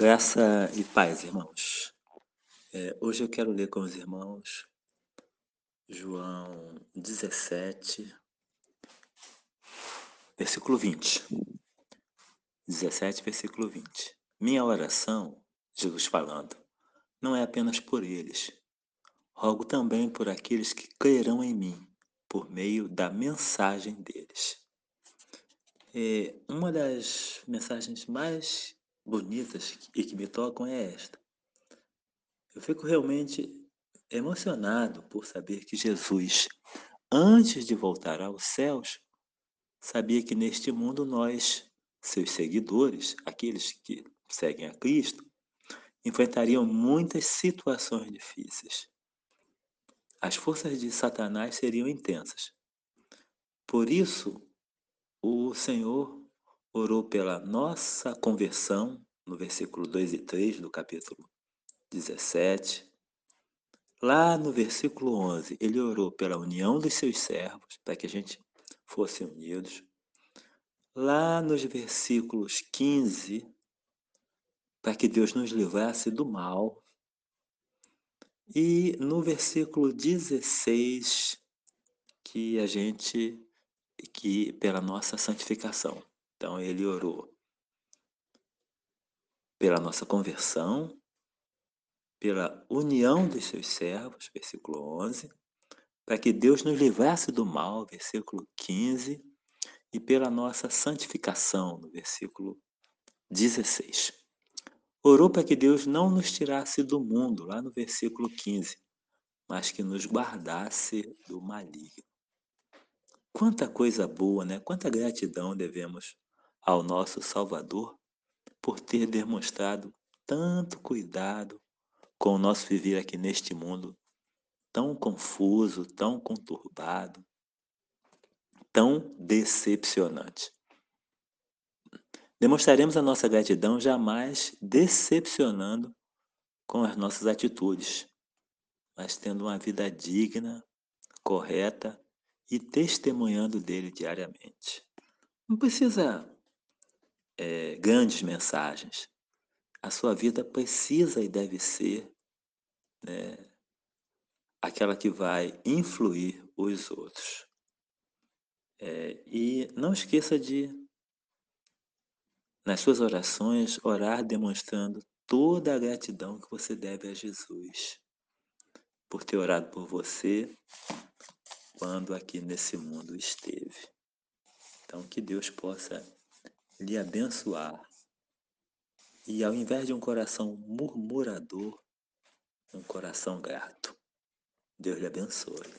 Graça e paz, irmãos. É, hoje eu quero ler com os irmãos João 17, versículo 20. 17, versículo 20. Minha oração, Jesus falando, não é apenas por eles. Rogo também por aqueles que crerão em mim, por meio da mensagem deles. É, uma das mensagens mais bonitas e que me tocam é esta. Eu fico realmente emocionado por saber que Jesus, antes de voltar aos céus, sabia que neste mundo nós, seus seguidores, aqueles que seguem a Cristo, enfrentariam muitas situações difíceis. As forças de Satanás seriam intensas. Por isso, o Senhor orou pela nossa conversão, no versículo 2 e 3 do capítulo 17. Lá no versículo 11, ele orou pela união dos seus servos, para que a gente fosse unidos. Lá nos versículos 15, para que Deus nos livrasse do mal. E no versículo 16, que a gente que pela nossa santificação. Então ele orou pela nossa conversão, pela união dos seus servos, versículo 11, para que Deus nos livrasse do mal, versículo 15, e pela nossa santificação, no versículo 16. Orou para que Deus não nos tirasse do mundo, lá no versículo 15, mas que nos guardasse do maligno. Quanta coisa boa, né? Quanta gratidão devemos ao nosso Salvador por ter demonstrado tanto cuidado com o nosso viver aqui neste mundo tão confuso, tão conturbado, tão decepcionante. Demonstraremos a nossa gratidão jamais decepcionando com as nossas atitudes, mas tendo uma vida digna, correta e testemunhando dele diariamente. Não precisa é, grandes mensagens. A sua vida precisa e deve ser né, aquela que vai influir os outros. É, e não esqueça de, nas suas orações, orar demonstrando toda a gratidão que você deve a Jesus por ter orado por você quando aqui nesse mundo esteve. Então, que Deus possa lhe abençoar. E ao invés de um coração murmurador, um coração grato. Deus lhe abençoe.